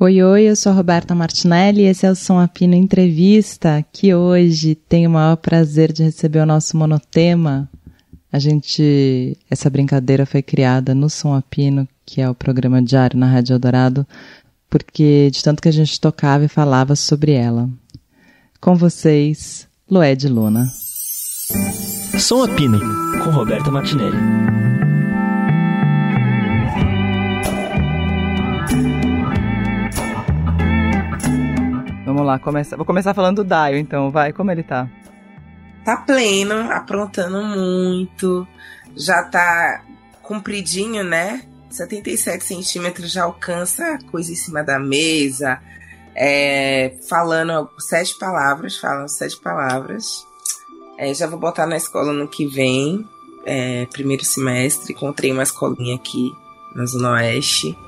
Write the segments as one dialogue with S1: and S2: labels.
S1: Oi, oi, eu sou a Roberta Martinelli e esse é o Som Apino Entrevista, que hoje tenho o maior prazer de receber o nosso monotema. A gente, essa brincadeira foi criada no Som Apino, que é o programa diário na Rádio Eldorado, porque de tanto que a gente tocava e falava sobre ela. Com vocês, Loé de Luna.
S2: Som Apino, com Roberta Martinelli.
S1: Vamos lá, começa, vou começar falando do Daio, então, vai, como ele tá?
S3: Tá pleno, aprontando muito, já tá compridinho, né? 77 centímetros já alcança coisa em cima da mesa, é, falando sete palavras, falam sete palavras. É, já vou botar na escola no que vem, é, primeiro semestre, encontrei uma escolinha aqui na Zona Oeste.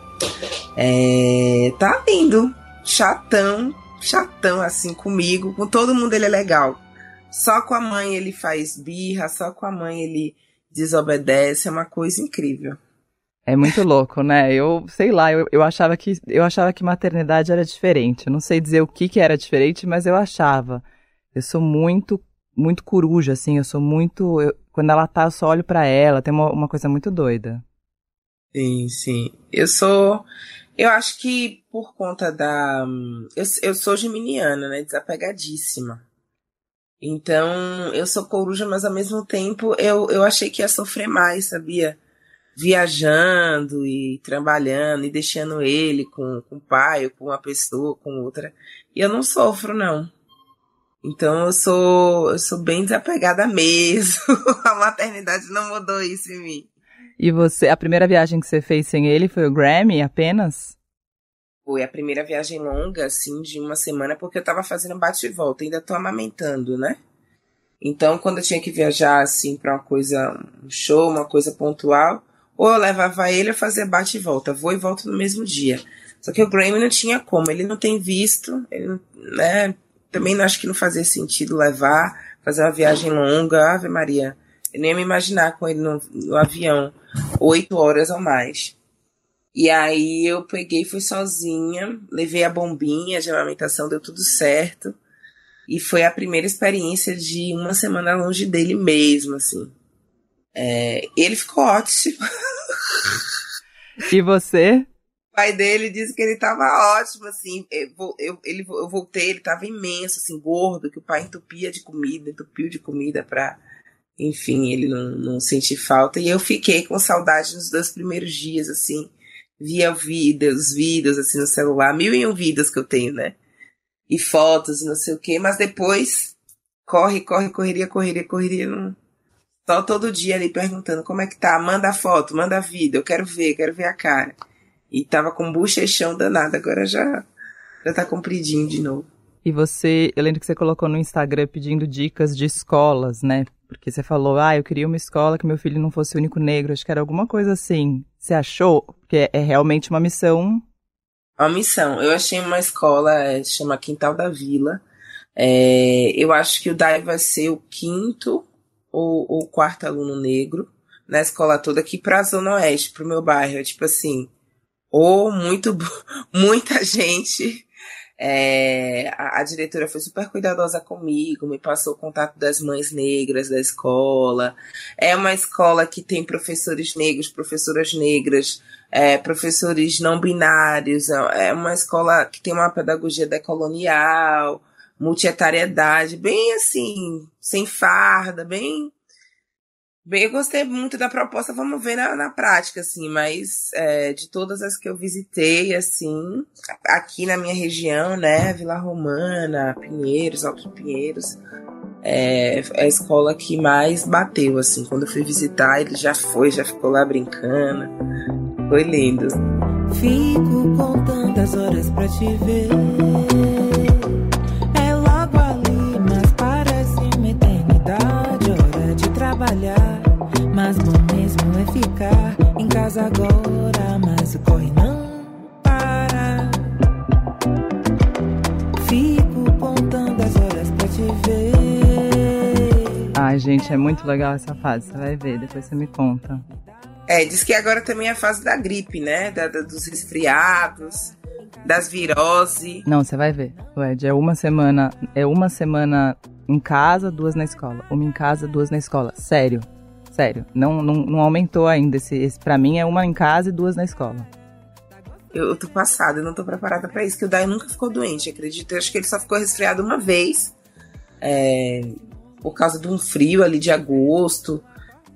S3: É, tá lindo, chatão, chatão assim comigo. Com todo mundo ele é legal. Só com a mãe ele faz birra, só com a mãe ele desobedece. É uma coisa incrível.
S1: É muito louco, né? Eu sei lá, eu, eu achava que eu achava que maternidade era diferente. Eu não sei dizer o que, que era diferente, mas eu achava. Eu sou muito, muito coruja, assim. Eu sou muito. Eu, quando ela tá, eu só olho para ela. Tem uma, uma coisa muito doida.
S3: Sim, sim. Eu sou. Eu acho que por conta da. Eu, eu sou geminiana, né? Desapegadíssima. Então, eu sou coruja, mas ao mesmo tempo eu, eu achei que ia sofrer mais, sabia? Viajando e trabalhando e deixando ele com, com o pai, ou com uma pessoa, com outra. E eu não sofro, não. Então eu sou, eu sou bem desapegada mesmo. a maternidade não mudou isso em mim.
S1: E você, a primeira viagem que você fez sem ele foi o Grammy apenas?
S3: Foi a primeira viagem longa, assim, de uma semana, porque eu tava fazendo bate e volta, ainda tô amamentando, né? Então, quando eu tinha que viajar, assim, pra uma coisa, um show, uma coisa pontual, ou eu levava ele a fazer bate e volta, vou e volto no mesmo dia. Só que o Grammy não tinha como, ele não tem visto, ele, né? Também não acho que não fazia sentido levar, fazer uma viagem longa, Ave Maria. Eu nem ia me imaginar com ele no, no avião oito horas ou mais. E aí eu peguei, fui sozinha, levei a bombinha de amamentação, deu tudo certo. E foi a primeira experiência de uma semana longe dele mesmo, assim. É, ele ficou ótimo.
S1: E você?
S3: O pai dele disse que ele tava ótimo, assim. Eu, eu, ele, eu voltei, ele tava imenso, assim, gordo, que o pai entupia de comida, entupiu de comida pra, enfim, ele não, não sentir falta. E eu fiquei com saudade nos dois primeiros dias, assim. Via vídeos, vídeos, assim, no celular. Mil e um vídeos que eu tenho, né? E fotos, não sei o quê. Mas depois, corre, corre, correria, correria, correria. Não... Só todo dia ali perguntando como é que tá. Manda foto, manda vídeo. Eu quero ver, quero ver a cara. E tava com bochechão danado. Agora já, já tá compridinho de novo.
S1: E você, eu lembro que você colocou no Instagram pedindo dicas de escolas, né? Porque você falou, ah, eu queria uma escola que meu filho não fosse o único negro. Acho que era alguma coisa assim. Você achou? Porque é realmente uma missão.
S3: Uma missão. Eu achei uma escola, é, chama Quintal da Vila. É, eu acho que o Dai vai ser o quinto ou, ou quarto aluno negro na escola toda aqui pra Zona Oeste, pro meu bairro. É tipo assim, ou muito, muita gente é, a, a, diretora foi super cuidadosa comigo, me passou o contato das mães negras da escola. É uma escola que tem professores negros, professoras negras, é, professores não binários. É, é uma escola que tem uma pedagogia decolonial, multietariedade, bem assim, sem farda, bem Bem, eu gostei muito da proposta, vamos ver na, na prática, assim, mas é, de todas as que eu visitei, assim, aqui na minha região, né, Vila Romana, Pinheiros, Altos Pinheiros, é, é a escola que mais bateu, assim, quando eu fui visitar, ele já foi, já ficou lá brincando, foi lindo.
S4: Fico contando as horas pra te ver em casa agora. Mas o corre não para. Fico contando as horas pra te ver.
S1: Ai, gente, é muito legal essa fase. Você vai ver, depois você me conta.
S3: É, diz que agora também é a fase da gripe, né? Da, da dos resfriados. das viroses.
S1: Não, você vai ver. O Ed, é uma semana, é uma semana em casa, duas na escola. Uma em casa, duas na escola. Sério. Sério. Não, não, não aumentou ainda. Esse, esse pra mim é uma em casa e duas na escola.
S3: Eu, eu tô passada, eu não tô preparada para isso, que o Dai nunca ficou doente, acredito. Eu acho que ele só ficou resfriado uma vez. É, por causa de um frio ali de agosto.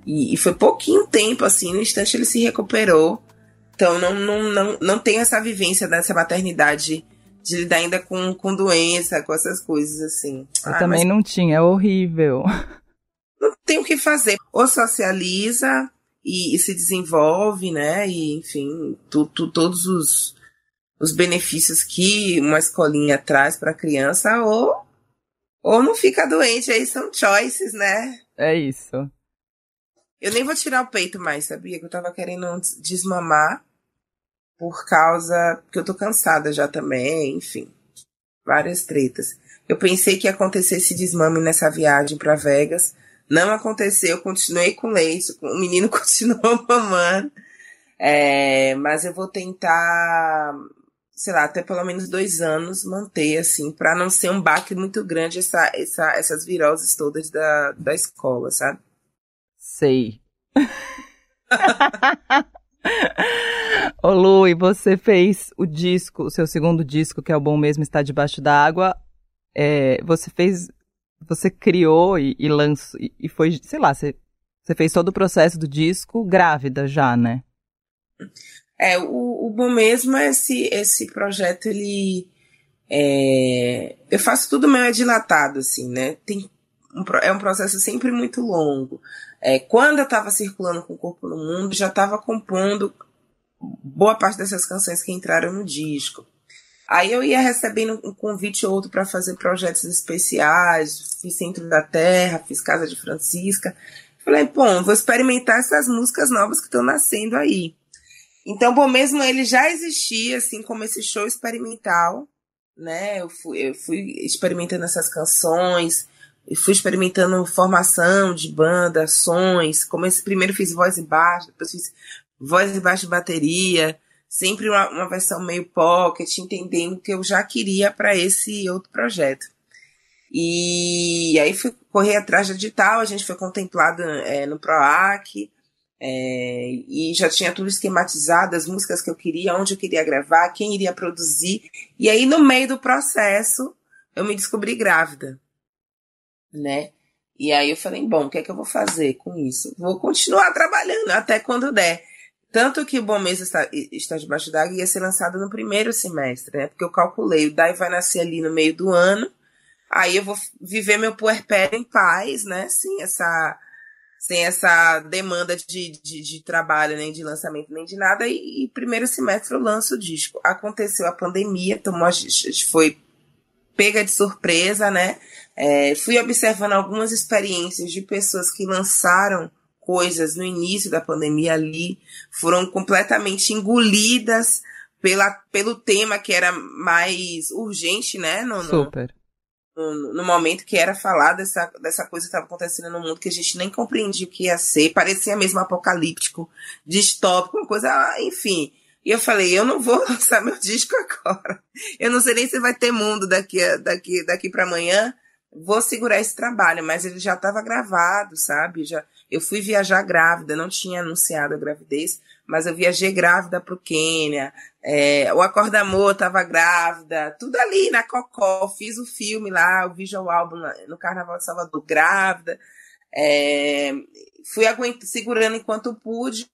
S3: E, e, foi pouquinho tempo, assim, no instante ele se recuperou. Então não, não, não, não tenho essa vivência dessa maternidade de lidar ainda com, com doença, com essas coisas assim.
S1: Eu ah, também não tinha, é horrível.
S3: Não tem o que fazer. Ou socializa e, e se desenvolve, né? E, enfim, tu, tu, todos os, os benefícios que uma escolinha traz para a criança, ou, ou não fica doente, aí são choices, né?
S1: É isso.
S3: Eu nem vou tirar o peito mais, sabia? Que eu tava querendo desmamar por causa que eu tô cansada já também, enfim. Várias tretas. Eu pensei que ia acontecer esse desmame nessa viagem para Vegas. Não aconteceu, continuei com leite, o menino continuou mamando. É, mas eu vou tentar, sei lá, até pelo menos dois anos manter, assim, para não ser um baque muito grande essa, essa, essas viroses todas da, da escola, sabe?
S1: Sei. Ô Lu, e você fez o disco, o seu segundo disco, que é o Bom Mesmo Está Debaixo da Água. É, você fez, você criou e, e lançou, e, e, foi, sei lá, você, você fez todo o processo do disco grávida já, né?
S3: É, o, o Bom Mesmo, esse, esse projeto, ele... É, eu faço tudo meio dilatado, assim, né? Tem um, é um processo sempre muito longo. É, quando eu estava circulando com o corpo no mundo, já estava compondo boa parte dessas canções que entraram no disco. Aí eu ia recebendo um convite ou outro para fazer projetos especiais, fiz Centro da Terra, fiz Casa de Francisca. Falei, bom, vou experimentar essas músicas novas que estão nascendo aí. Então, bom, mesmo ele já existia, assim como esse show experimental, né? Eu fui, eu fui experimentando essas canções, e fui experimentando formação de banda, sons. Como esse primeiro fiz voz e baixo, depois fiz voz e baixo bateria, sempre uma, uma versão meio pocket, entendendo que eu já queria para esse outro projeto. E aí fui correr atrás de edital, a gente foi contemplado é, no PROAC, é, e já tinha tudo esquematizado, as músicas que eu queria, onde eu queria gravar, quem iria produzir. E aí, no meio do processo, eu me descobri grávida né? E aí eu falei, bom, o que é que eu vou fazer com isso? Vou continuar trabalhando até quando der. Tanto que o Bom Mês está, está debaixo d'água ia ser lançado no primeiro semestre, né? Porque eu calculei, o DAI vai nascer ali no meio do ano, aí eu vou viver meu puerpério em paz, né? Sem essa, sem essa demanda de, de, de trabalho, nem de lançamento, nem de nada. E, e, primeiro semestre eu lanço o disco. Aconteceu a pandemia, tomou, foi pega de surpresa, né? É, fui observando algumas experiências de pessoas que lançaram coisas no início da pandemia ali, foram completamente engolidas pela, pelo tema que era mais urgente, né? No,
S1: Super.
S3: No, no, momento que era falar dessa, dessa coisa que estava acontecendo no mundo que a gente nem compreendia o que ia ser, parecia mesmo apocalíptico, distópico, uma coisa, enfim. E eu falei, eu não vou lançar meu disco agora. Eu não sei nem se vai ter mundo daqui, daqui, daqui para amanhã vou segurar esse trabalho, mas ele já estava gravado, sabe? Já, eu fui viajar grávida, não tinha anunciado a gravidez, mas eu viajei grávida para o Quênia, é, o Acorda Amor estava grávida, tudo ali na Cocó, fiz o filme lá, o visual álbum no Carnaval de Salvador, grávida, é, fui aguentando, segurando enquanto pude,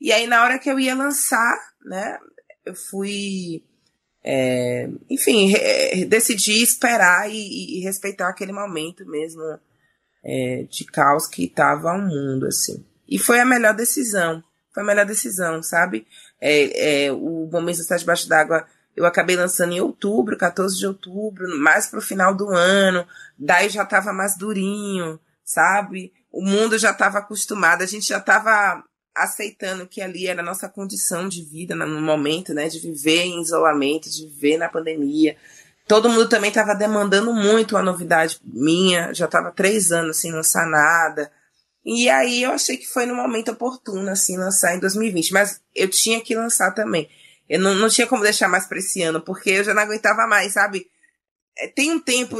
S3: e aí na hora que eu ia lançar, né, eu fui é, enfim, decidi esperar e, e, respeitar aquele momento mesmo é, de caos que estava o mundo, assim. E foi a melhor decisão. Foi a melhor decisão, sabe? É, é o Mês Está Debaixo d'Água eu acabei lançando em outubro, 14 de outubro, mais pro final do ano. Daí já estava mais durinho, sabe? O mundo já estava acostumado, a gente já estava aceitando que ali era a nossa condição de vida no momento, né, de viver em isolamento, de viver na pandemia. Todo mundo também estava demandando muito a novidade minha, já estava três anos sem lançar nada. E aí eu achei que foi no momento oportuno, assim, lançar em 2020. Mas eu tinha que lançar também. Eu não, não tinha como deixar mais pra esse ano, porque eu já não aguentava mais, sabe? É, tem um tempo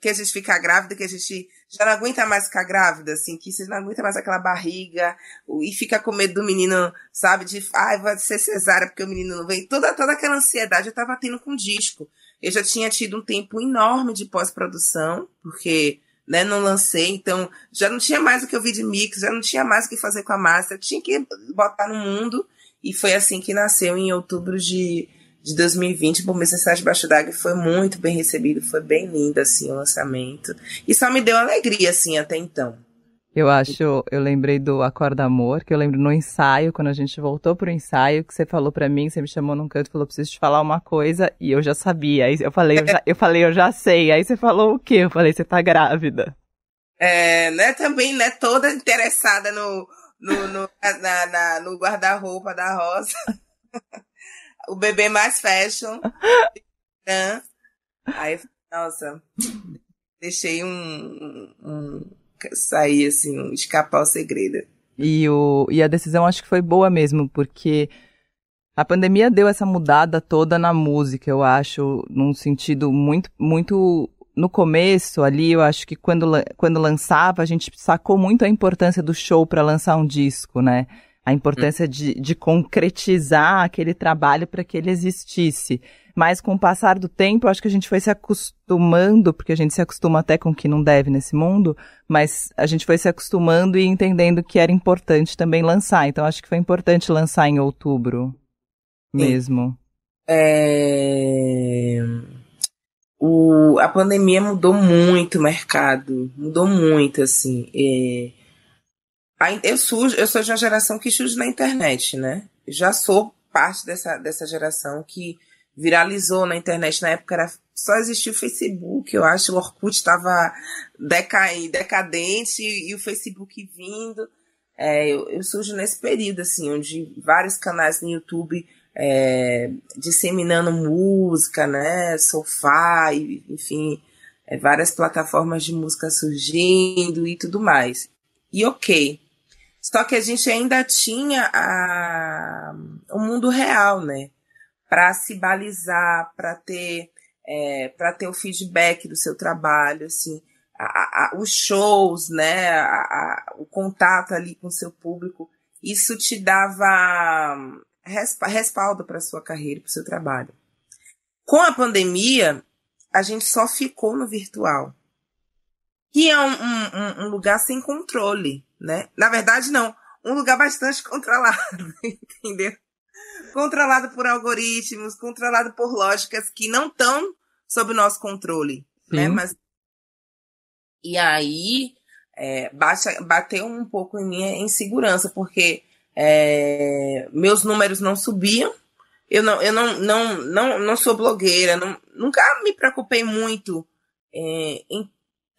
S3: que a gente fica grávida, que a gente já não aguenta mais ficar grávida, assim, que você não aguenta mais aquela barriga, e fica com medo do menino, sabe, de, ai, vai ser cesárea porque o menino não vem. Toda, toda aquela ansiedade eu tava tendo com disco. Eu já tinha tido um tempo enorme de pós-produção, porque, né, não lancei, então já não tinha mais o que eu vi de mix, já não tinha mais o que fazer com a master, tinha que botar no mundo, e foi assim que nasceu em outubro de de 2020, por Necessidade Baixo d'Água foi muito bem recebido, foi bem lindo, assim, o lançamento. E só me deu alegria, assim, até então.
S1: Eu acho, eu lembrei do Acorda Amor, que eu lembro no ensaio, quando a gente voltou pro ensaio, que você falou para mim, você me chamou num canto e falou, preciso te falar uma coisa, e eu já sabia. Aí eu falei, eu, já, eu falei, eu já sei. Aí você falou o quê? Eu falei, você tá grávida.
S3: É, né, também, né, toda interessada no, no, no, na, na, no guarda-roupa da Rosa. o bebê mais fashion. né? Aí, nossa, deixei um, um, um sair assim, escapar o segredo.
S1: E, o, e a decisão acho que foi boa mesmo, porque a pandemia deu essa mudada toda na música, eu acho, num sentido muito, muito no começo ali, eu acho que quando, quando lançava, a gente sacou muito a importância do show para lançar um disco, né? A importância de, de concretizar aquele trabalho para que ele existisse. Mas com o passar do tempo, acho que a gente foi se acostumando, porque a gente se acostuma até com o que não deve nesse mundo, mas a gente foi se acostumando e entendendo que era importante também lançar. Então acho que foi importante lançar em outubro mesmo.
S3: É... O... A pandemia mudou muito o mercado, mudou muito, assim. É eu, surjo, eu sou de uma geração que surge na internet, né? Já sou parte dessa, dessa geração que viralizou na internet. Na época era, só existia o Facebook, eu acho. O Orkut estava decadente e o Facebook vindo. É, eu, eu surjo nesse período, assim, onde vários canais no YouTube é, disseminando música, né? Sofá, enfim, é, várias plataformas de música surgindo e tudo mais. E ok, só que a gente ainda tinha a, o mundo real, né? Para se balizar, para ter, é, para ter o feedback do seu trabalho, assim, a, a, os shows, né? o contato ali com o seu público, isso te dava respaldo para sua carreira, para o seu trabalho. Com a pandemia, a gente só ficou no virtual, que é um, um, um lugar sem controle né? Na verdade, não. Um lugar bastante controlado, entendeu? Controlado por algoritmos, controlado por lógicas que não estão sob o nosso controle, né? Sim. né? Mas e aí é, bate, bateu um pouco em minha insegurança, porque é, meus números não subiam. Eu não, eu não, não, não, não sou blogueira, não, nunca me preocupei muito é, em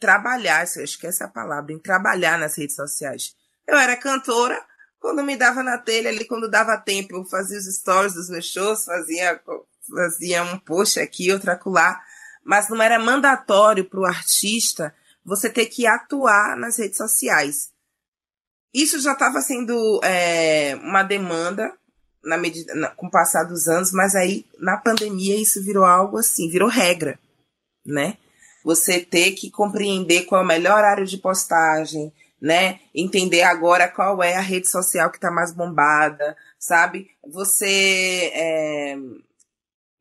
S3: trabalhar, essa é a palavra, em trabalhar nas redes sociais. Eu era cantora, quando me dava na telha ali, quando dava tempo, eu fazia os stories dos meus shows, fazia, fazia um post aqui, outro acolá, mas não era mandatório para o artista você ter que atuar nas redes sociais. Isso já estava sendo é, uma demanda na medida, na, com o passar dos anos, mas aí na pandemia isso virou algo assim, virou regra, né? Você ter que compreender qual é o melhor horário de postagem, né? Entender agora qual é a rede social que está mais bombada, sabe? Você é,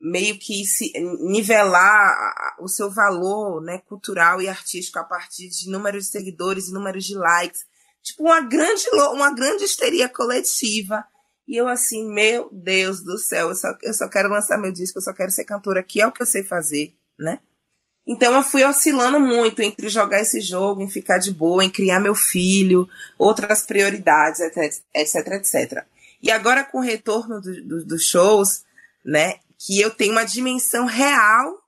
S3: meio que se nivelar o seu valor, né, cultural e artístico a partir de números de seguidores e números de likes. Tipo, uma grande, uma grande histeria coletiva. E eu assim, meu Deus do céu, eu só, eu só quero lançar meu disco, eu só quero ser cantora, que é o que eu sei fazer, né? Então eu fui oscilando muito entre jogar esse jogo, em ficar de boa, em criar meu filho, outras prioridades, etc, etc. E agora com o retorno dos do, do shows, né, que eu tenho uma dimensão real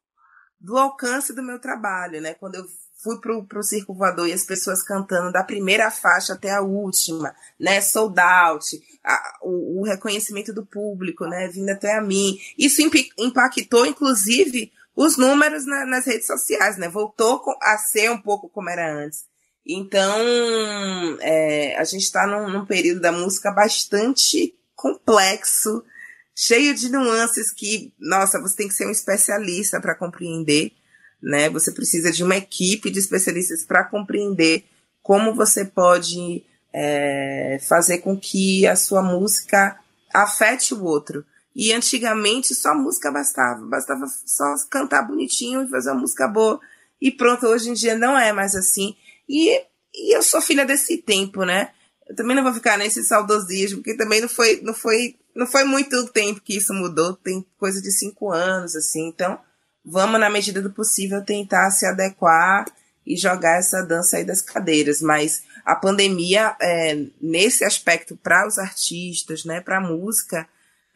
S3: do alcance do meu trabalho, né? Quando eu fui pro, pro Circo Voador e as pessoas cantando da primeira faixa até a última, né? Sold out, a, o, o, reconhecimento do público, né? Vindo até a mim. Isso impactou, inclusive, os números na, nas redes sociais, né? Voltou a ser um pouco como era antes. Então, é, a gente está num, num, período da música bastante complexo cheio de nuances que, nossa, você tem que ser um especialista para compreender, né? Você precisa de uma equipe de especialistas para compreender como você pode é, fazer com que a sua música afete o outro. E antigamente só música bastava, bastava só cantar bonitinho e fazer uma música boa. E pronto, hoje em dia não é mais assim. E, e eu sou filha desse tempo, né? Eu também não vou ficar nesse saudosismo, porque também não foi, não foi, não foi muito tempo que isso mudou, tem coisa de cinco anos, assim. Então, vamos, na medida do possível, tentar se adequar e jogar essa dança aí das cadeiras. Mas a pandemia, é, nesse aspecto, para os artistas, né, para a música,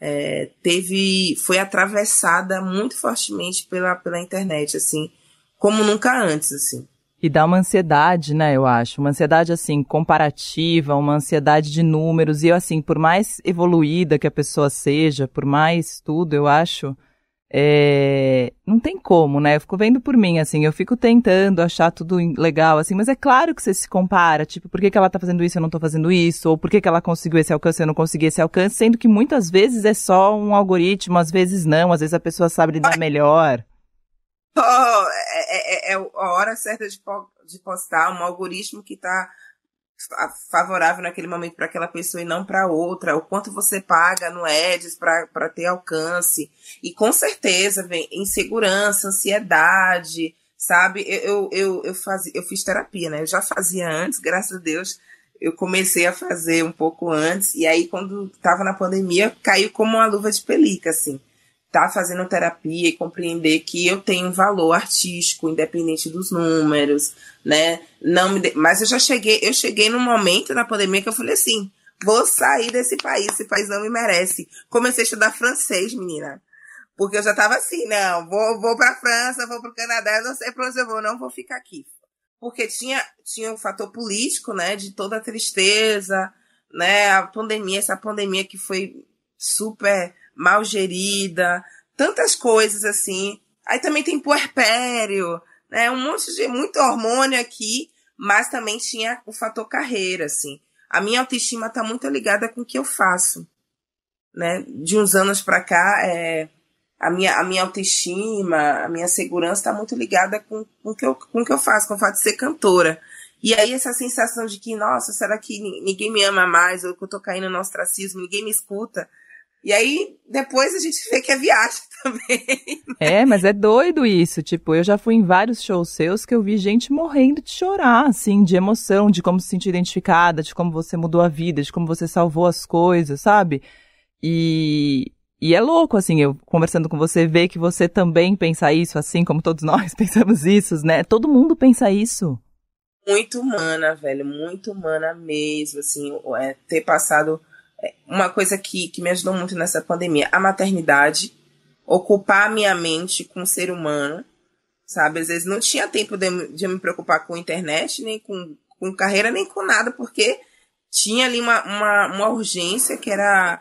S3: é, teve foi atravessada muito fortemente pela, pela internet, assim, como nunca antes, assim.
S1: E dá uma ansiedade, né, eu acho. Uma ansiedade, assim, comparativa, uma ansiedade de números. E, assim, por mais evoluída que a pessoa seja, por mais tudo, eu acho, é... Não tem como, né? Eu fico vendo por mim, assim, eu fico tentando achar tudo legal, assim, mas é claro que você se compara, tipo, por que, que ela tá fazendo isso e eu não tô fazendo isso? Ou por que, que ela conseguiu esse alcance e eu não consegui esse alcance? Sendo que muitas vezes é só um algoritmo, às vezes não, às vezes a pessoa sabe lidar melhor.
S3: Oh, é, é, é, a hora certa de, de postar, um algoritmo que tá favorável naquele momento para aquela pessoa e não para outra, o quanto você paga no Ads para ter alcance. E com certeza vem insegurança, ansiedade, sabe? Eu, eu, eu, eu, eu fiz terapia, né? Eu já fazia antes, graças a Deus. Eu comecei a fazer um pouco antes, e aí, quando estava na pandemia, caiu como uma luva de pelica, assim tá fazendo terapia e compreender que eu tenho um valor artístico, independente dos números, né? Não me de... Mas eu já cheguei, eu cheguei num momento na pandemia que eu falei assim, vou sair desse país, esse país não me merece. Comecei a estudar francês, menina. Porque eu já tava assim, não, vou, vou pra França, vou pro Canadá, não sei pra onde eu vou, não vou ficar aqui. Porque tinha, tinha o um fator político, né, de toda a tristeza, né, a pandemia, essa pandemia que foi super mal gerida, tantas coisas assim. Aí também tem puerpério, né? Um monte de muito hormônio aqui, mas também tinha o fator carreira, assim. A minha autoestima está muito ligada com o que eu faço, né? De uns anos para cá, é, a minha a minha autoestima, a minha segurança está muito ligada com, com, que eu, com o que eu faço, com o fato de ser cantora. E aí essa sensação de que, nossa, será que ninguém me ama mais, ou que eu tô caindo no ostracismo, ninguém me escuta, e aí, depois a gente vê que é viagem também.
S1: É, mas é doido isso. Tipo, eu já fui em vários shows seus que eu vi gente morrendo de chorar, assim, de emoção, de como se sentir identificada, de como você mudou a vida, de como você salvou as coisas, sabe? E, e é louco, assim, eu conversando com você, ver que você também pensa isso, assim como todos nós pensamos isso, né? Todo mundo pensa isso.
S3: Muito humana, velho, muito humana mesmo, assim, é, ter passado uma coisa que, que me ajudou muito nessa pandemia, a maternidade, ocupar a minha mente com o ser humano, sabe? Às vezes não tinha tempo de, de me preocupar com internet, nem com, com carreira, nem com nada, porque tinha ali uma, uma, uma urgência que era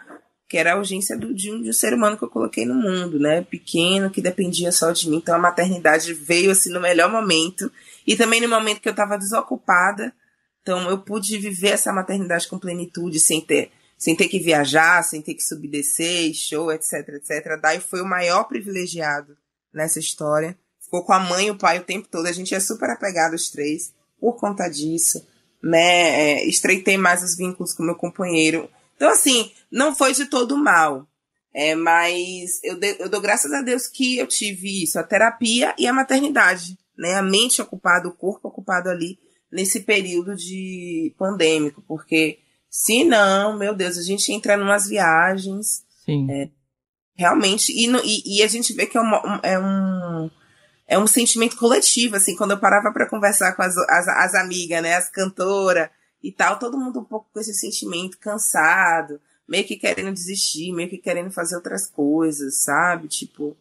S3: que era a urgência do, de, um, de um ser humano que eu coloquei no mundo, né? Pequeno, que dependia só de mim. Então a maternidade veio assim no melhor momento. E também no momento que eu estava desocupada. Então eu pude viver essa maternidade com plenitude, sem ter sem ter que viajar, sem ter que subir descer, show, etc, etc. Dai foi o maior privilegiado nessa história. Ficou com a mãe e o pai o tempo todo. A gente é super apegado os três por conta disso, né? É, estreitei mais os vínculos com meu companheiro. Então, assim, não foi de todo mal. É, mas eu, de, eu dou graças a Deus que eu tive isso, a terapia e a maternidade, né? A mente ocupada, o corpo ocupado ali nesse período de pandêmico, porque se não, meu Deus, a gente entra em umas viagens.
S1: Sim.
S3: É, realmente. E, e, e, a gente vê que é, uma, é um. É um sentimento coletivo, assim, quando eu parava para conversar com as, as, as amigas, né, as cantoras e tal, todo mundo um pouco com esse sentimento cansado, meio que querendo desistir, meio que querendo fazer outras coisas, sabe? Tipo,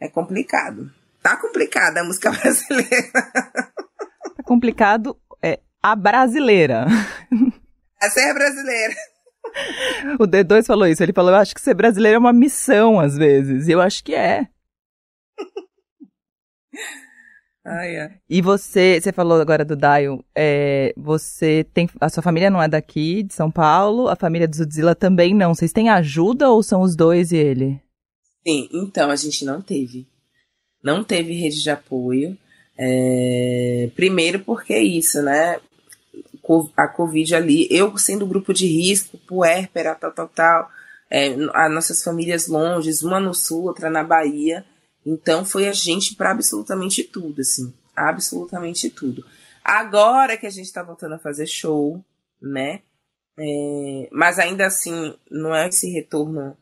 S3: é complicado. Tá complicada a música brasileira.
S1: Tá complicado é a brasileira.
S3: A ser brasileira.
S1: O D2 falou isso. Ele falou: Eu acho que ser brasileiro é uma missão, às vezes. E eu acho que é.
S3: Ah, é.
S1: E você, você falou agora do Daio, é, você tem, a sua família não é daqui, de São Paulo, a família do Zudzilla também não. Vocês têm ajuda ou são os dois e ele?
S3: Sim, então a gente não teve. Não teve rede de apoio. É, primeiro porque é isso, né? A Covid ali, eu sendo grupo de risco, puérpera, tal, tal, tal, é, as nossas famílias longe, uma no sul, outra na Bahia. Então foi a gente para absolutamente tudo, assim, absolutamente tudo. Agora que a gente está voltando a fazer show, né? É, mas ainda assim, não é esse retorno.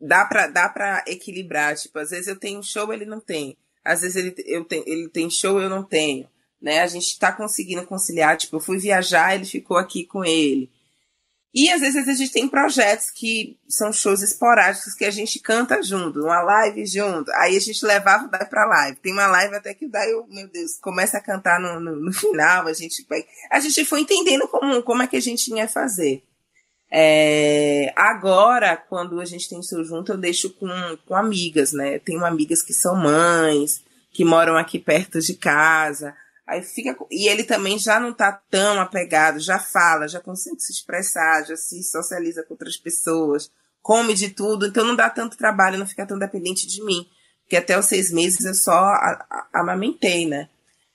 S3: Dá pra, dá pra equilibrar. Tipo, às vezes eu tenho show, ele não tem. Às vezes ele, eu te, ele tem show, eu não tenho. Né? A gente tá conseguindo conciliar. Tipo, eu fui viajar, ele ficou aqui com ele. E às vezes a gente tem projetos que são shows esporádicos que a gente canta junto, uma live junto. Aí a gente levava o Dai pra live. Tem uma live até que o Dai, meu Deus, começa a cantar no, no, no final. A gente, a gente foi entendendo como, como é que a gente ia fazer. É, agora, quando a gente tem show junto, eu deixo com, com amigas, né? Eu tenho amigas que são mães, que moram aqui perto de casa. Aí fica. E ele também já não tá tão apegado, já fala, já consegue se expressar, já se socializa com outras pessoas, come de tudo, então não dá tanto trabalho, não fica tão dependente de mim. Porque até os seis meses eu só amamentei, né?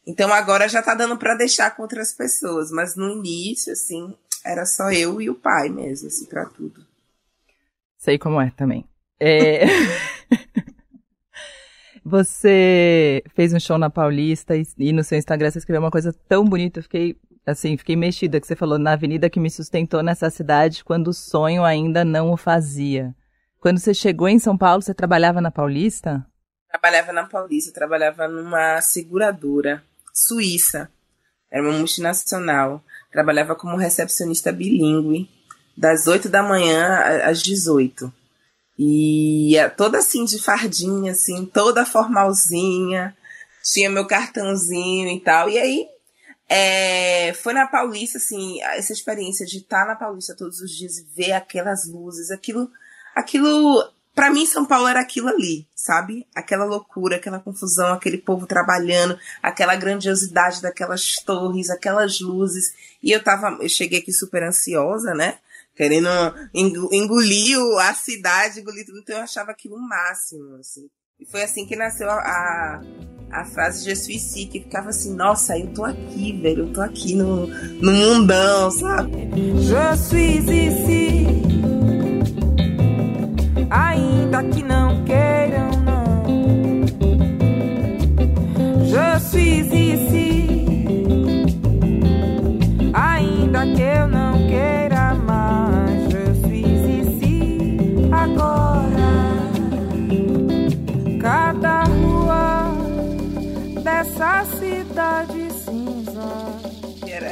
S3: Então agora já tá dando para deixar com outras pessoas, mas no início, assim, era só eu e o pai mesmo, assim, pra tudo.
S1: Sei como é também. É. Você fez um show na Paulista e, e, no seu Instagram você escreveu uma coisa tão bonita, eu fiquei assim, fiquei mexida que você falou na avenida que me sustentou nessa cidade quando o sonho ainda não o fazia. Quando você chegou em São Paulo, você trabalhava na Paulista?
S3: Trabalhava na Paulista, trabalhava numa seguradora suíça. Era uma multinacional. Trabalhava como recepcionista bilíngue, das 8 da manhã às 18. E é toda assim de fardinha, assim, toda formalzinha. Tinha meu cartãozinho e tal. E aí é, foi na Paulista, assim, essa experiência de estar na Paulista todos os dias e ver aquelas luzes, aquilo, aquilo, para mim São Paulo era aquilo ali, sabe? Aquela loucura, aquela confusão, aquele povo trabalhando, aquela grandiosidade daquelas torres, aquelas luzes. E eu tava, eu cheguei aqui super ansiosa, né? Querendo engolir a cidade, engolir tudo. Então eu achava aquilo o máximo, assim. E foi assim que nasceu a, a, a frase de suicídio, que ficava assim, nossa, eu tô aqui, velho, eu tô aqui no, no mundão, sabe? Je suis ici, ainda que não queiram, não. Je suis ici,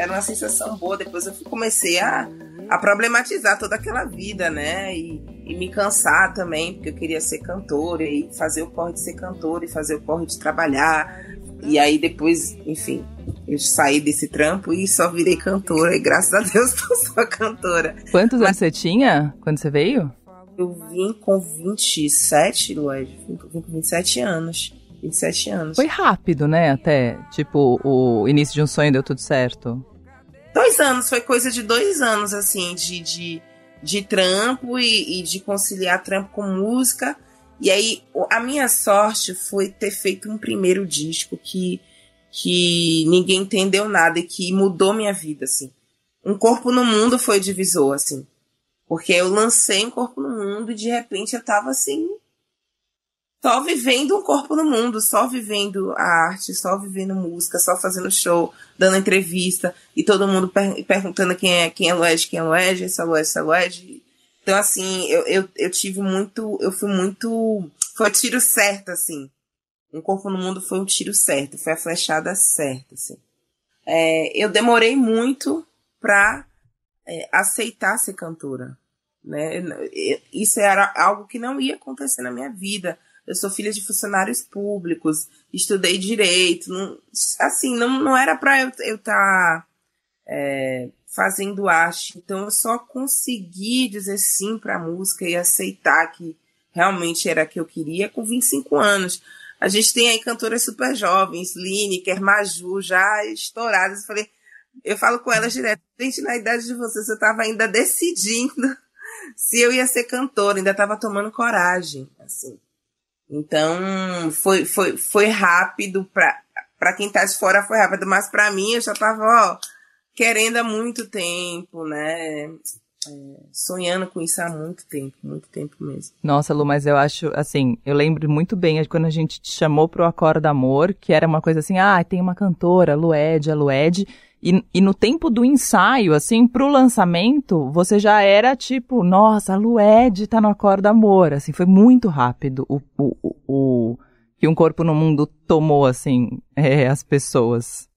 S3: Era, uma sensação boa. Depois eu comecei a, a problematizar toda aquela vida, né? E, e me cansar também, porque eu queria ser cantora e fazer o corre de ser cantora e fazer o corre de trabalhar. E aí depois, enfim, eu saí desse trampo e só virei cantora. E graças a Deus tô só cantora.
S1: Quantos anos você tinha quando você veio?
S3: Eu vim com 27, Lued. Vim com 27 anos. 27 anos.
S1: Foi rápido, né? Até, tipo, o início de um sonho deu tudo certo.
S3: Dois anos, foi coisa de dois anos, assim, de, de, de trampo e, e de conciliar trampo com música. E aí, a minha sorte foi ter feito um primeiro disco que, que ninguém entendeu nada e que mudou minha vida, assim. Um Corpo no Mundo foi divisor, assim. Porque eu lancei um corpo no mundo e de repente eu tava assim, só vivendo um corpo no mundo, só vivendo a arte, só vivendo música, só fazendo show, dando entrevista e todo mundo per perguntando quem é, quem é Lued, quem é Lued, essa Lued, essa Lued. Então, assim, eu, eu, eu tive muito, eu fui muito, foi o tiro certo, assim. Um corpo no mundo foi um tiro certo, foi a flechada certa, assim. É, eu demorei muito pra é, aceitar ser cantora. Né? Isso era algo que não ia acontecer na minha vida. Eu sou filha de funcionários públicos, estudei direito, não, assim, não, não era para eu estar tá, é, fazendo arte. Então eu só consegui dizer sim para a música e aceitar que realmente era a que eu queria com 25 anos. A gente tem aí cantoras super jovens, Lineker, Maju, já estouradas. Eu falei, eu falo com elas direto, gente, na idade de vocês, eu estava ainda decidindo se eu ia ser cantora, ainda estava tomando coragem, assim. Então, foi, foi, foi rápido para para quem tá de fora foi rápido, mas para mim eu já tava, ó, querendo há muito tempo, né? É, sonhando com isso há muito tempo, muito tempo mesmo.
S1: Nossa, Lu, mas eu acho, assim, eu lembro muito bem quando a gente te chamou pro Acorda Amor, que era uma coisa assim, ah, tem uma cantora, Lued, a Lued, e, e no tempo do ensaio, assim, pro lançamento, você já era tipo, nossa, a Lued tá no Acorda Amor, assim, foi muito rápido o, o, o, que um corpo no mundo tomou, assim, é, as pessoas.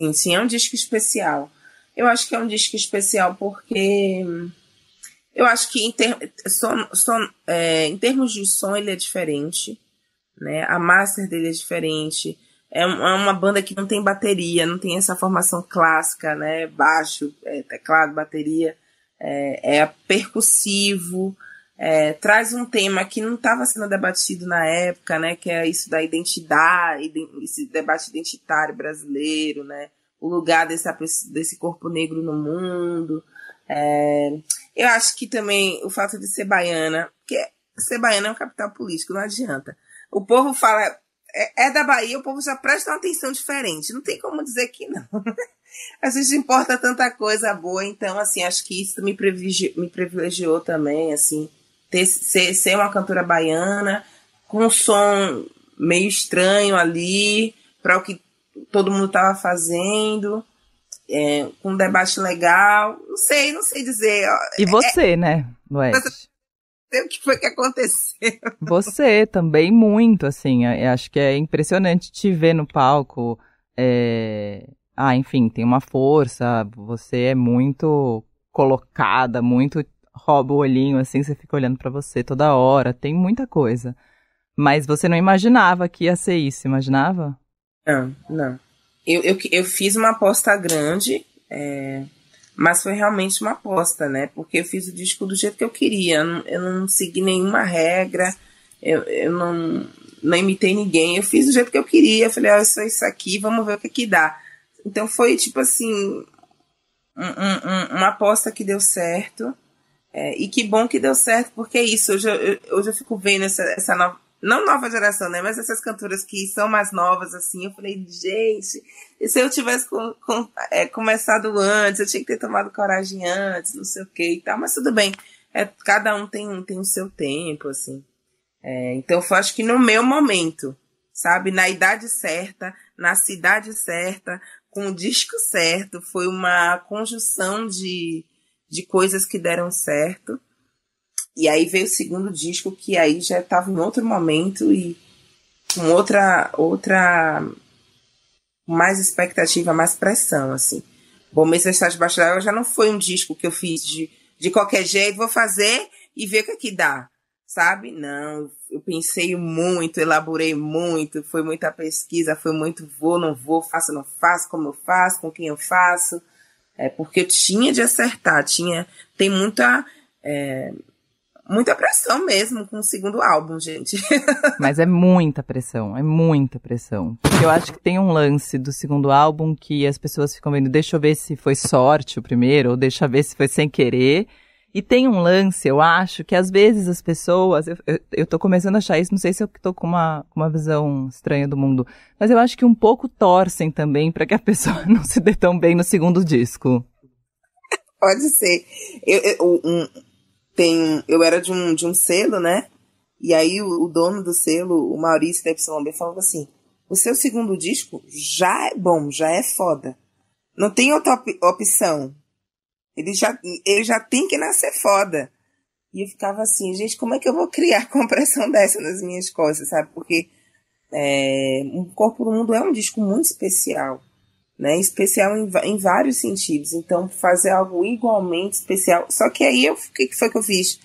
S3: Sim, sim, é um disco especial. Eu acho que é um disco especial porque eu acho que em, ter, som, som, é, em termos de som ele é diferente, né? A master dele é diferente. É, é uma banda que não tem bateria, não tem essa formação clássica, né? Baixo, é, teclado, bateria. É, é percussivo, é, traz um tema que não estava sendo debatido na época, né? Que é isso da identidade, esse debate identitário brasileiro, né? O lugar desse, desse corpo negro no mundo. É, eu acho que também o fato de ser baiana, que ser baiana é um capital político, não adianta. O povo fala, é, é, da Bahia, o povo já presta uma atenção diferente. Não tem como dizer que não. A gente importa tanta coisa boa, então, assim, acho que isso me privilegiou, me privilegiou também, assim, ter, ser, ser uma cantora baiana, com um som meio estranho ali, para o que todo mundo estava fazendo, é, com um debate legal. Não sei, não sei dizer.
S1: E você, é, né, Luiz?
S3: O que foi que aconteceu.
S1: Você também muito, assim. Eu acho que é impressionante te ver no palco. É... Ah, enfim, tem uma força. Você é muito colocada, muito rouba o olhinho, assim, você fica olhando para você toda hora. Tem muita coisa. Mas você não imaginava que ia ser isso, imaginava?
S3: Não, não. Eu, eu, eu fiz uma aposta grande. É mas foi realmente uma aposta, né? Porque eu fiz o disco do jeito que eu queria. Eu não, eu não segui nenhuma regra, eu, eu não, não imitei ninguém. Eu fiz do jeito que eu queria. Falei, ó, isso é isso aqui, vamos ver o que que dá. Então foi tipo assim, um, um, uma aposta que deu certo. É, e que bom que deu certo, porque é isso. Hoje eu, hoje eu fico vendo essa, essa nova não nova geração, né? Mas essas cantoras que são mais novas, assim, eu falei, gente, se eu tivesse com, com, é, começado antes, eu tinha que ter tomado coragem antes, não sei o que e tal, mas tudo bem. É, cada um tem, tem o seu tempo, assim. É, então foi acho que no meu momento, sabe? Na idade certa, na cidade certa, com o disco certo, foi uma conjunção de, de coisas que deram certo. E aí veio o segundo disco, que aí já estava em outro momento e com outra, outra mais expectativa, mais pressão, assim. Bom, Mesa Está Debaixo d'Água já não foi um disco que eu fiz de, de qualquer jeito, vou fazer e ver o que, é que dá, sabe? Não, eu pensei muito, elaborei muito, foi muita pesquisa, foi muito vou, não vou, faço, não faço, como eu faço, com quem eu faço. É, porque eu tinha de acertar, tinha, tem muita... É, muita pressão mesmo com o segundo álbum, gente.
S1: Mas é muita pressão, é muita pressão. Porque eu acho que tem um lance do segundo álbum que as pessoas ficam vendo, deixa eu ver se foi sorte o primeiro, ou deixa eu ver se foi sem querer. E tem um lance, eu acho, que às vezes as pessoas, eu, eu, eu tô começando a achar isso, não sei se eu tô com uma, uma visão estranha do mundo, mas eu acho que um pouco torcem também para que a pessoa não se dê tão bem no segundo disco.
S3: Pode ser. Eu, eu, um, tem, eu era de um, de um selo, né? E aí o, o dono do selo, o Maurício da YB, falou assim: o seu segundo disco já é bom, já é foda. Não tem outra op opção. Ele já, ele já tem que nascer foda. E eu ficava assim, gente, como é que eu vou criar compressão dessa nas minhas costas, sabe? Porque é, Um Corpo do Mundo é um disco muito especial né? Especial em, em vários sentidos. Então, fazer algo igualmente especial. Só que aí, o que foi que eu fiz?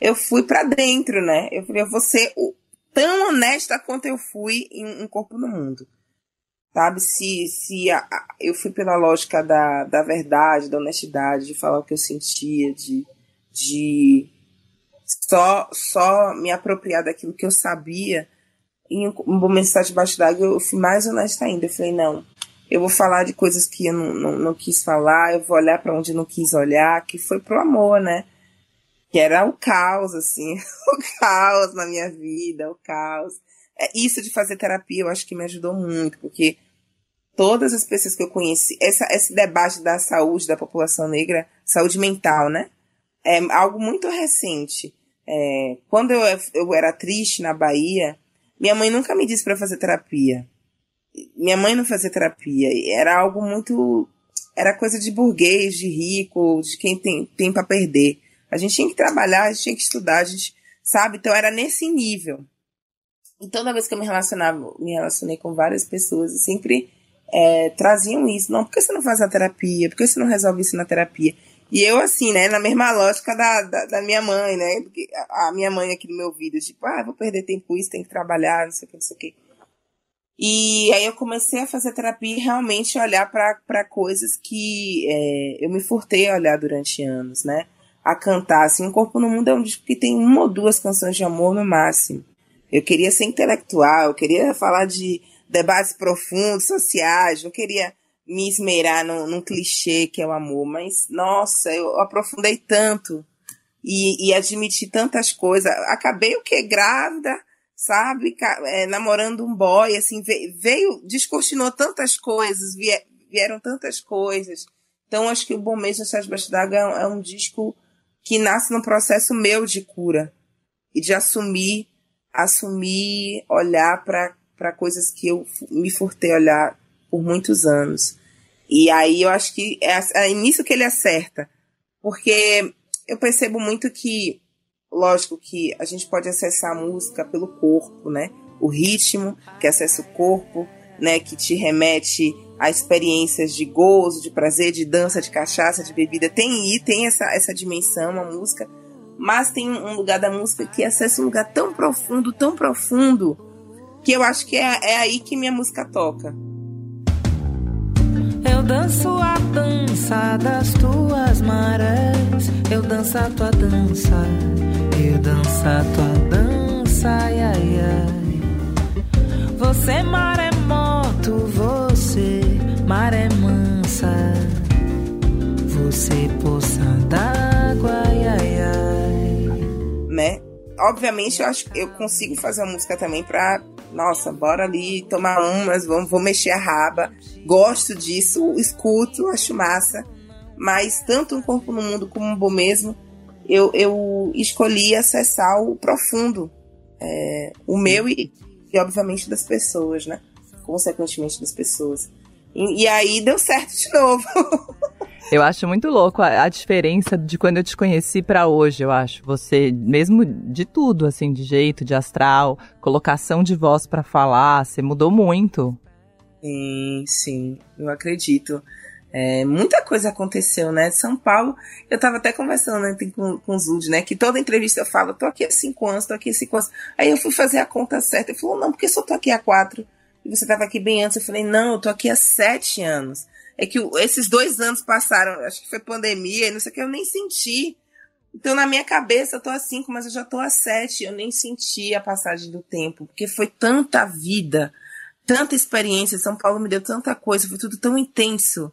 S3: Eu fui para dentro, né? Eu falei, eu vou ser o, tão honesta quanto eu fui em Um Corpo no Mundo. Sabe? Se, se a, a, eu fui pela lógica da, da verdade, da honestidade, de falar o que eu sentia, de, de só, só me apropriar daquilo que eu sabia em um bom mensagem debaixo d'água, eu fui mais honesta ainda. Eu falei, não, eu vou falar de coisas que eu não, não, não quis falar, eu vou olhar para onde não quis olhar, que foi pro amor, né? Que era o caos, assim, o caos na minha vida, o caos. É, isso de fazer terapia eu acho que me ajudou muito, porque todas as pessoas que eu conheci, essa, esse debate da saúde da população negra, saúde mental, né? É algo muito recente. É, quando eu, eu era triste na Bahia, minha mãe nunca me disse para fazer terapia. Minha mãe não fazia terapia. Era algo muito. Era coisa de burguês, de rico, de quem tem, tem para perder. A gente tinha que trabalhar, a gente tinha que estudar, a gente, sabe? Então era nesse nível. E toda vez que eu me relacionava, me relacionei com várias pessoas, sempre é, traziam isso. Não, por que você não faz a terapia? Por que você não resolve isso na terapia? E eu, assim, né, na mesma lógica da, da, da, minha mãe, né? Porque a, minha mãe aqui no meu ouvido, tipo, ah, vou perder tempo isso, tem que trabalhar, não sei o que, não sei o que. E aí eu comecei a fazer terapia e realmente olhar para coisas que é, eu me furtei a olhar durante anos, né? A cantar, assim, O Corpo no Mundo é um disco que tem uma ou duas canções de amor no máximo. Eu queria ser intelectual, eu queria falar de debates profundos, sociais, não queria me esmerar num, num, clichê que é o amor, mas nossa, eu aprofundei tanto e, e admiti tantas coisas. Acabei o que? Grávida, sabe? É, namorando um boy, assim, veio, descortinou tantas coisas, vieram tantas coisas. Então, acho que o Bom Mês Sérgio Baixo d'Água é, é um disco que nasce num processo meu de cura e de assumir, assumir, olhar para coisas que eu me furtei olhar por muitos anos. E aí eu acho que é, é nisso que ele acerta. Porque eu percebo muito que, lógico que a gente pode acessar a música pelo corpo, né? O ritmo que acessa o corpo, né? Que te remete a experiências de gozo, de prazer, de dança, de cachaça, de bebida. Tem e tem essa, essa dimensão, a música. Mas tem um lugar da música que acessa um lugar tão profundo, tão profundo, que eu acho que é, é aí que minha música toca.
S4: Eu danço a dança das tuas marés. Eu danço a tua dança. Eu danço a tua dança. Ai, ai, ai. Você maremoto, você maré mansa. Você poça d'água, ai, ai, ai.
S3: Né? Obviamente eu acho que eu consigo fazer a música também pra nossa, bora ali tomar umas, vamos, vou mexer a raba. Gosto disso, escuto, acho massa. Mas tanto um corpo no mundo como um bom mesmo, eu, eu escolhi acessar o profundo, é, o meu e, e, obviamente das pessoas, né? Consequentemente das pessoas. E, e aí deu certo de novo.
S1: Eu acho muito louco a, a diferença de quando eu te conheci para hoje, eu acho. Você, mesmo de tudo, assim, de jeito, de astral, colocação de voz para falar, você mudou muito.
S3: Sim, sim, eu acredito. É, muita coisa aconteceu, né? São Paulo, eu tava até conversando né, com, com o Zud, né? Que toda entrevista eu falo, tô aqui há cinco anos, tô aqui há cinco anos. Aí eu fui fazer a conta certa. Ele falou, não, porque só tô aqui há quatro. E você tava aqui bem antes. Eu falei, não, eu tô aqui há sete anos é que esses dois anos passaram, acho que foi pandemia, e não sei o que, eu nem senti. Então, na minha cabeça, eu tô a cinco, mas eu já tô a sete, eu nem senti a passagem do tempo, porque foi tanta vida, tanta experiência, São Paulo me deu tanta coisa, foi tudo tão intenso,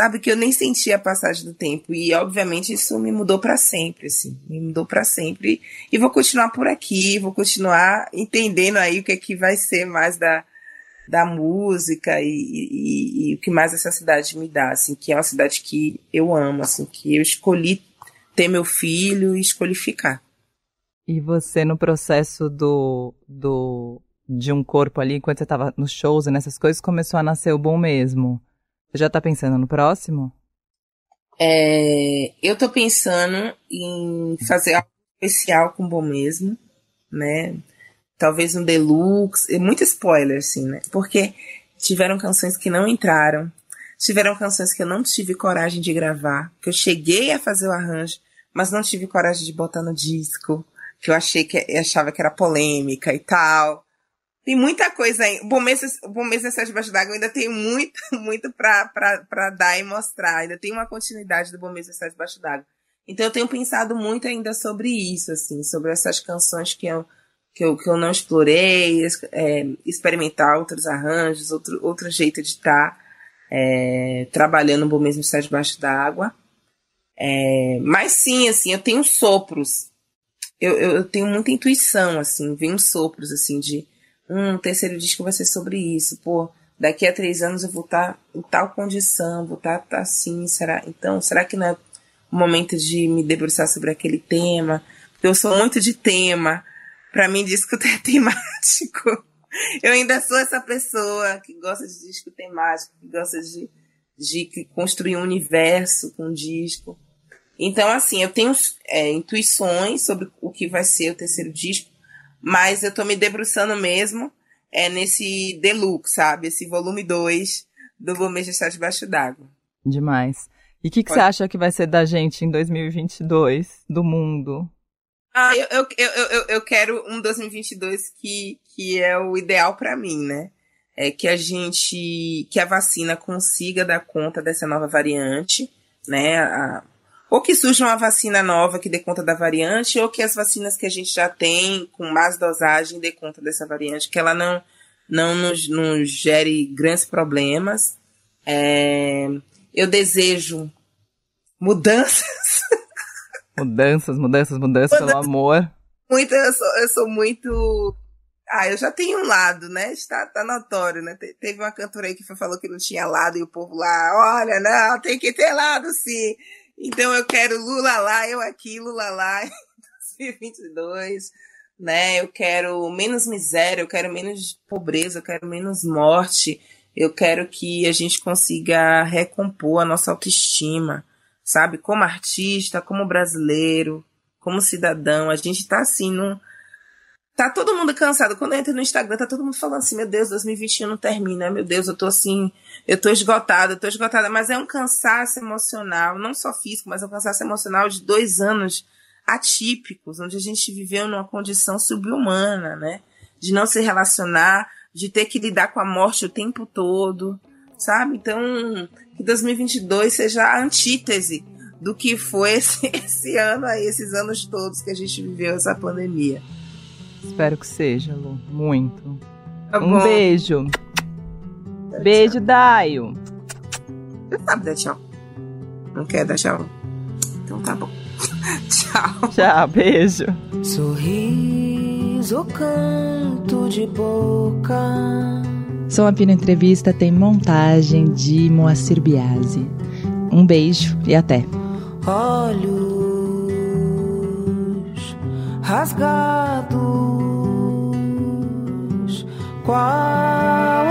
S3: sabe, que eu nem senti a passagem do tempo. E, obviamente, isso me mudou para sempre, assim, me mudou para sempre. E vou continuar por aqui, vou continuar entendendo aí o que é que vai ser mais da, da música e, e, e, o que mais essa cidade me dá, assim, que é uma cidade que eu amo, assim, que eu escolhi ter meu filho e escolhi ficar.
S1: E você no processo do, do de um corpo ali, enquanto você estava nos shows e nessas coisas, começou a nascer o bom mesmo. Já está pensando no próximo?
S3: É, eu estou pensando em fazer algo especial com o bom mesmo, né? talvez um deluxe, muito spoiler, assim, né? Porque tiveram canções que não entraram, tiveram canções que eu não tive coragem de gravar, que eu cheguei a fazer o arranjo, mas não tive coragem de botar no disco, que eu achei que eu achava que era polêmica e tal. Tem muita coisa aí. Bom Mês, o Bom Mês Sete Debaixo d'Água ainda tem muito, muito pra, pra, pra dar e mostrar. Ainda tem uma continuidade do Bom Mês Sete Debaixo d'Água. Então eu tenho pensado muito ainda sobre isso, assim, sobre essas canções que eu que eu, que eu não explorei, é, experimentar outros arranjos, outro, outro jeito de estar tá, é, trabalhando o mesmo estar debaixo d'água. É, mas sim, assim, eu tenho sopros. Eu, eu, eu, tenho muita intuição, assim, vem sopros, assim, de um terceiro disco vai ser sobre isso, pô, daqui a três anos eu vou estar tá em tal condição, vou estar tá, tá assim, será? Então, será que não é o momento de me debruçar sobre aquele tema? Porque eu sou muito de tema. Para mim, disco é temático. Eu ainda sou essa pessoa que gosta de disco temático, que gosta de, de construir um universo com disco. Então, assim, eu tenho é, intuições sobre o que vai ser o terceiro disco, mas eu tô me debruçando mesmo é, nesse deluxe, sabe? Esse volume 2 do Bomeja Está Debaixo d'Água.
S1: Demais. E o que, que você acha que vai ser da gente em 2022, do mundo?
S3: Ah, eu, eu, eu, eu, eu quero um 2022 que, que é o ideal para mim, né? É que a gente, que a vacina consiga dar conta dessa nova variante, né? A, ou que surja uma vacina nova que dê conta da variante, ou que as vacinas que a gente já tem, com mais dosagem, dê conta dessa variante, que ela não, não nos, nos gere grandes problemas. É, eu desejo mudanças.
S1: Mudanças, mudanças, mudanças, pelo amor.
S3: Muito, eu sou, eu sou muito. Ah, eu já tenho um lado, né? Está tá notório, né? Te, teve uma cantora aí que falou que não tinha lado e o povo lá, olha, não, tem que ter lado sim. Então eu quero Lula lá, eu aqui, Lula lá, 2022, né? Eu quero menos miséria, eu quero menos pobreza, eu quero menos morte. Eu quero que a gente consiga recompor a nossa autoestima, sabe? Como artista, como brasileiro, como cidadão. A gente tá assim, num, Tá todo mundo cansado. Quando eu entro no Instagram, tá todo mundo falando assim: meu Deus, 2021 não termina. Meu Deus, eu tô assim, eu tô esgotada, eu tô esgotada. Mas é um cansaço emocional, não só físico, mas é um cansaço emocional de dois anos atípicos, onde a gente viveu numa condição subhumana, né? De não se relacionar, de ter que lidar com a morte o tempo todo, sabe? Então, que 2022 seja a antítese do que foi esse, esse ano aí, esses anos todos que a gente viveu essa pandemia.
S1: Espero que seja, Lu. Muito. Tá um beijo. beijo, Daio.
S3: Você sabe dar tchau. Não quer dar tchau? Então tá bom. tchau.
S1: Tchau, beijo.
S4: Sorriso, canto de boca.
S1: Sou a Pina Entrevista tem montagem de Moacir Biasi. Um beijo e até.
S4: Olhos rasgados. Quase